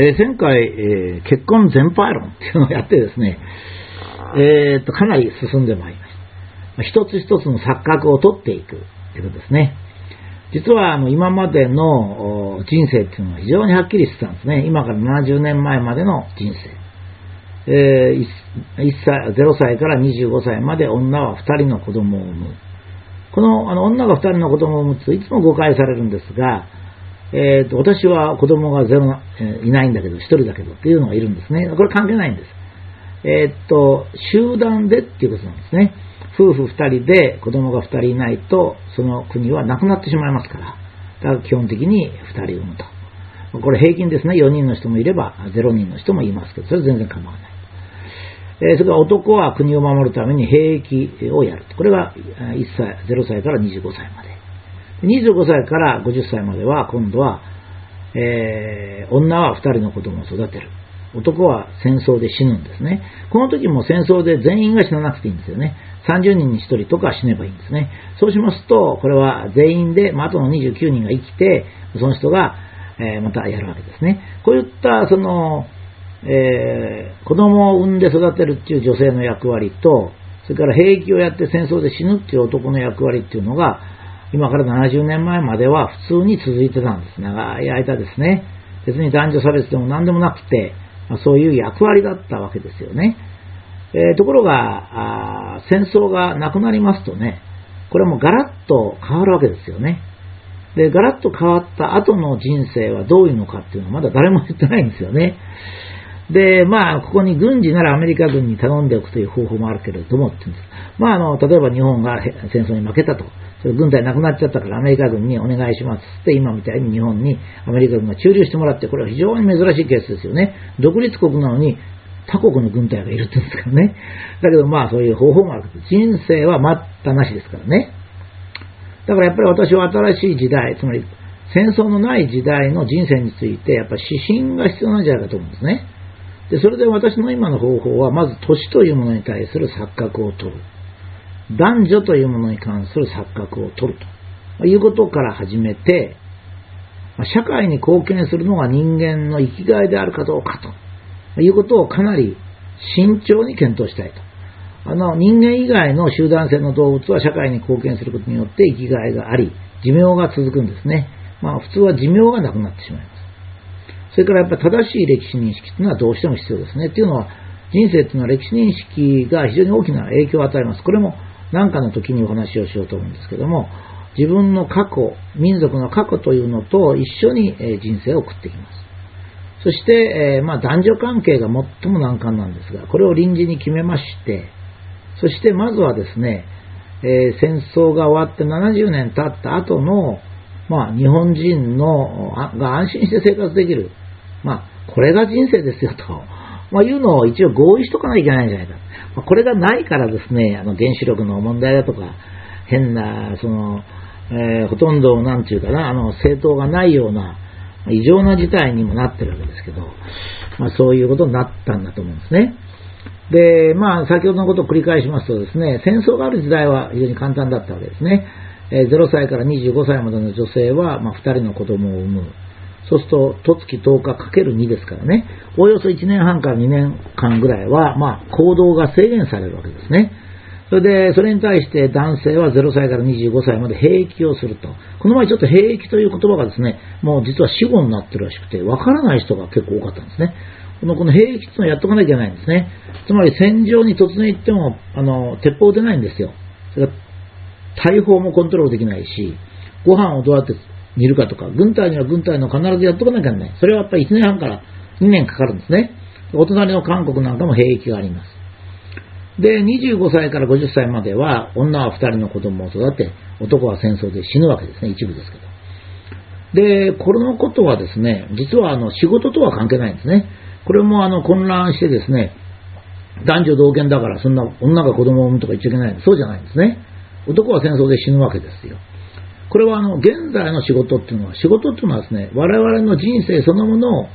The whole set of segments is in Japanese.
えー、前回、えー、結婚全般論っていうのをやってですね、えー、とかなり進んでまいりました。一つ一つの錯覚を取っていくということですね。実はあの今までの人生っていうのは非常にはっきりしてたんですね。今から70年前までの人生。えー、1歳0歳から25歳まで女は2人の子供を産む。このあの女が2人の子供を産むといつも誤解されるんですが、えーと、私は子供がゼロ、えー、いないんだけど、1人だけどっていうのがいるんですね。これ関係ないんです。えっ、と、集団でっていうことなんですね。夫婦2人で子供が2人いないと、その国はなくなってしまいますから。だから基本的に2人産むと。これ平均ですね。4人の人もいれば0人の人もいますけど、それは全然構わない。えそれから男は国を守るために兵役をやる。これが1歳、0歳から25歳まで。25歳から50歳までは今度は、えー、女は2人の子供を育てる。男は戦争で死ぬんですね。この時も戦争で全員が死ななくていいんですよね。30人に1人とか死ねばいいんですね。そうしますと、これは全員で、まあ、あとの29人が生きて、その人が、えー、またやるわけですね。こういった、その、えー、子供を産んで育てるっていう女性の役割と、それから兵役をやって戦争で死ぬっていう男の役割っていうのが、今から70年前までは普通に続いてたんです。長い間ですね。別に男女差別でも何でもなくて、ま、そういう役割だったわけですよね。えー、ところが、戦争がなくなりますとね、これはもうガラッと変わるわけですよね。で、ガラッと変わった後の人生はどういうのかっていうのはまだ誰も言ってないんですよね。で、まあ、ここに軍事ならアメリカ軍に頼んでおくという方法もあるけれどもって言うんです。まあ、あの、例えば日本が戦争に負けたと。それ軍隊なくなっちゃったからアメリカ軍にお願いしますって今みたいに日本にアメリカ軍が駐留してもらって、これは非常に珍しいケースですよね。独立国なのに他国の軍隊がいるって言うんですからね。だけどまあそういう方法もあるけど、人生は待ったなしですからね。だからやっぱり私は新しい時代、つまり戦争のない時代の人生について、やっぱ指針が必要なんじゃないかと思うんですね。で、それで私の今の方法は、まず年というものに対する錯覚を取る。男女というものに関する錯覚を取るということから始めて、社会に貢献するのが人間の生きがいであるかどうかということをかなり慎重に検討したいと。あの人間以外の集団性の動物は社会に貢献することによって生きがいがあり、寿命が続くんですね。まあ普通は寿命がなくなってしまいます。それからやっぱ正しい歴史認識というのはどうしても必要ですね。というのは人生というのは歴史認識が非常に大きな影響を与えます。これも何かの時にお話をしようと思うんですけども、自分の過去、民族の過去というのと一緒に人生を送ってきます。そして、えまあ、男女関係が最も難関なんですが、これを臨時に決めまして、そしてまずはですね、え、戦争が終わって70年経った後の、まあ、日本人のが安心して生活できる、まあ、これが人生ですよと、まあ、いうのを一応合意しとかなきゃいけないんじゃないか。まあ、これがないからですね、あの原子力の問題だとか、変な、その、えー、ほとんど、なんていうかな、あの、政党がないような、異常な事態にもなってるわけですけど、まあ、そういうことになったんだと思うんですね。で、まあ、先ほどのことを繰り返しますとですね、戦争がある時代は非常に簡単だったわけですね。えー、0歳から25歳までの女性は、まあ、2人の子供を産む。そうすると、十月10日かける2ですからね、おおよそ1年半から2年間ぐらいは、まあ、行動が制限されるわけですね。それで、それに対して男性は0歳から25歳まで兵役をすると。この前ちょっと兵役という言葉がですね、もう実は死語になってるらしくて、わからない人が結構多かったんですね。このこの兵役っていうのをやっとかなきゃいけないんですね。つまり戦場に突然行っても、あの、鉄砲出ないんですよ。それから大砲もコントロールできないし、ご飯をどうやって煮るかとか、軍隊には軍隊の必ずやっとかなきゃいけない。それはやっぱり1年半から2年かかるんですね。お隣の韓国なんかも兵役があります。で、25歳から50歳までは、女は2人の子供を育て、男は戦争で死ぬわけですね、一部ですけど。で、これのことはですね、実はあの仕事とは関係ないんですね。これもあの混乱してですね、男女同権だからそんな女が子供を産むとか言っちゃいけない。そうじゃないんですね。男は戦争で死ぬわけですよ。これはあの現在の仕事っていうのは、仕事っていうのはですね、我々の人生そのもの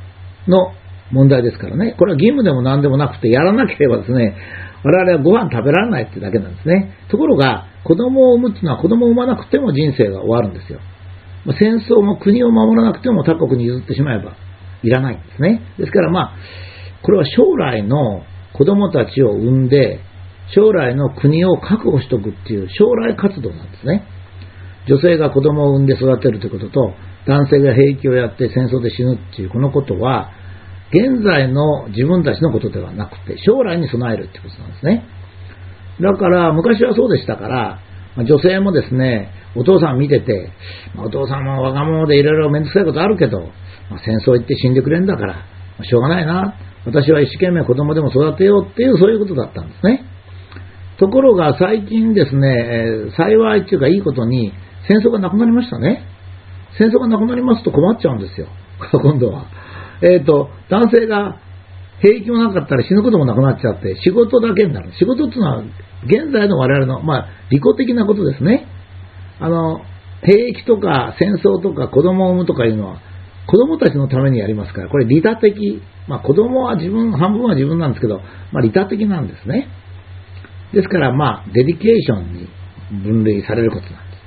の問題ですからね、これは義務でも何でもなくて、やらなければですね、我々はご飯食べられないってだけなんですね。ところが、子供を産むっていうのは子供を産まなくても人生が終わるんですよ。戦争も国を守らなくても他国に譲ってしまえば、いらないんですね。ですからまあ、これは将来の子供たちを産んで、将来の国を確保しておくっていう将来活動なんですね。女性が子供を産んで育てるということと、男性が兵役をやって戦争で死ぬっていうこのことは、現在の自分たちのことではなくて、将来に備えるってことなんですね。だから、昔はそうでしたから、女性もですね、お父さん見てて、お父さんも若者でいろいろめんどくさいことあるけど、戦争行って死んでくれんだから、しょうがないな。私は一生懸命子供でも育てようっていうそういうことだったんですね。ところが最近ですね、え、幸いっていうかいいことに戦争がなくなりましたね。戦争がなくなりますと困っちゃうんですよ。今度は。えっ、ー、と、男性が兵役もなかったら死ぬこともなくなっちゃって、仕事だけになる。仕事っていうのは、現在の我々の、まあ、利己的なことですね。あの、兵役とか戦争とか子供を産むとかいうのは、子供たちのためにやりますから、これ利他的。まあ子供は自分、半分は自分なんですけど、まあ利他的なんですね。ですからまあデディケーションに分類されることなんで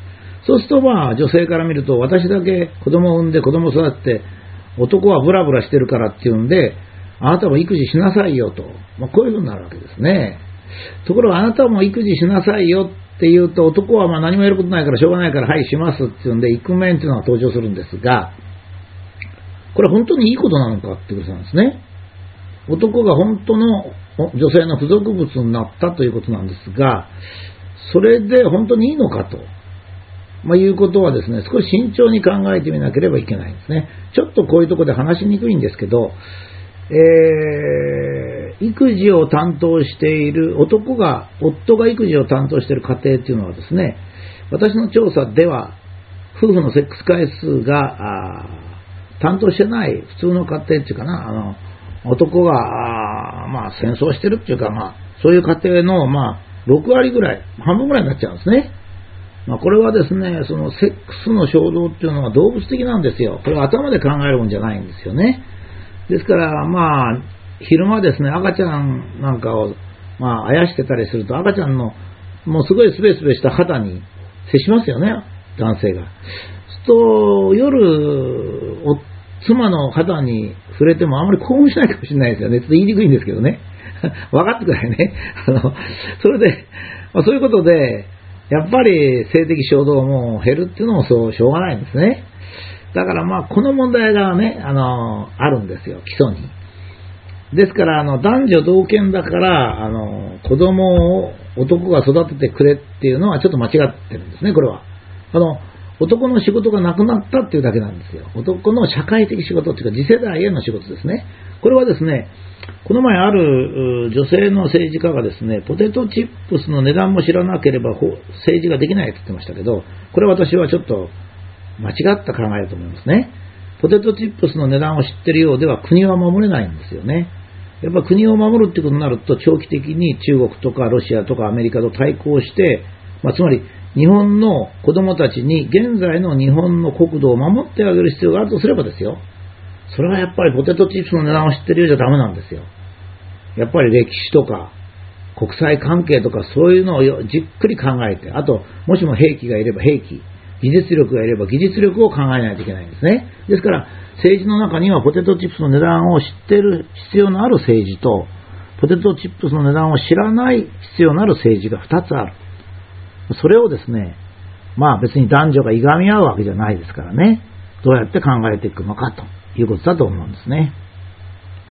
す。そうするとまあ女性から見ると私だけ子供を産んで子供を育てて男はブラブラしてるからっていうんであなたも育児しなさいよと、まあ、こういうふうになるわけですね。ところがあなたも育児しなさいよって言うと男はまあ何もやることないからしょうがないからはいしますっていうんでイクメンっていうのが登場するんですがこれ本当にいいことなのかってことなんですね。男が本当の女性の付属物になったということなんですが、それで本当にいいのかと、まあ、いうことはですね、少し慎重に考えてみなければいけないんですね。ちょっとこういうとこで話しにくいんですけど、えー、育児を担当している、男が、夫が育児を担当している家庭っていうのはですね、私の調査では、夫婦のセックス回数が、担当してない普通の家庭っていうかな、あの、男が、まあ、戦争してるっていうか、まあ、そういう家庭の、まあ、6割ぐらい、半分ぐらいになっちゃうんですね。まあ、これはですね、そのセックスの衝動っていうのは動物的なんですよ。これは頭で考えるもんじゃないんですよね。ですから、まあ、昼間ですね、赤ちゃんなんかを、まあ、あやしてたりすると、赤ちゃんの、もうすごいスベスベした肌に接しますよね、男性が。と、夜、妻の肌に触れてもあんまり興奮しないかもしれないですよね。ちょっと言いにくいんですけどね。分かってくださいね。あの、それで、まあ、そういうことで、やっぱり性的衝動も減るっていうのもそう、しょうがないんですね。だからまあ、この問題がね、あの、あるんですよ、基礎に。ですから、あの、男女同権だから、あの、子供を男が育ててくれっていうのはちょっと間違ってるんですね、これは。あの、男の仕事がなくなったっていうだけなんですよ。男の社会的仕事っていうか次世代への仕事ですね。これはですね、この前ある女性の政治家がですね、ポテトチップスの値段も知らなければ政治ができないって言ってましたけど、これ私はちょっと間違った考えだと思いますね。ポテトチップスの値段を知ってるようでは国は守れないんですよね。やっぱ国を守るってことになると長期的に中国とかロシアとかアメリカと対抗して、まあ、つまり日本の子供たちに現在の日本の国土を守ってあげる必要があるとすればですよ。それはやっぱりポテトチップスの値段を知ってるようじゃダメなんですよ。やっぱり歴史とか国際関係とかそういうのをじっくり考えて、あと、もしも兵器がいれば兵器、技術力がいれば技術力を考えないといけないんですね。ですから、政治の中にはポテトチップスの値段を知ってる必要のある政治と、ポテトチップスの値段を知らない必要のある政治が2つある。それをですね、まあ別に男女がいがみ合うわけじゃないですからね、どうやって考えていくのかということだと思うんですね。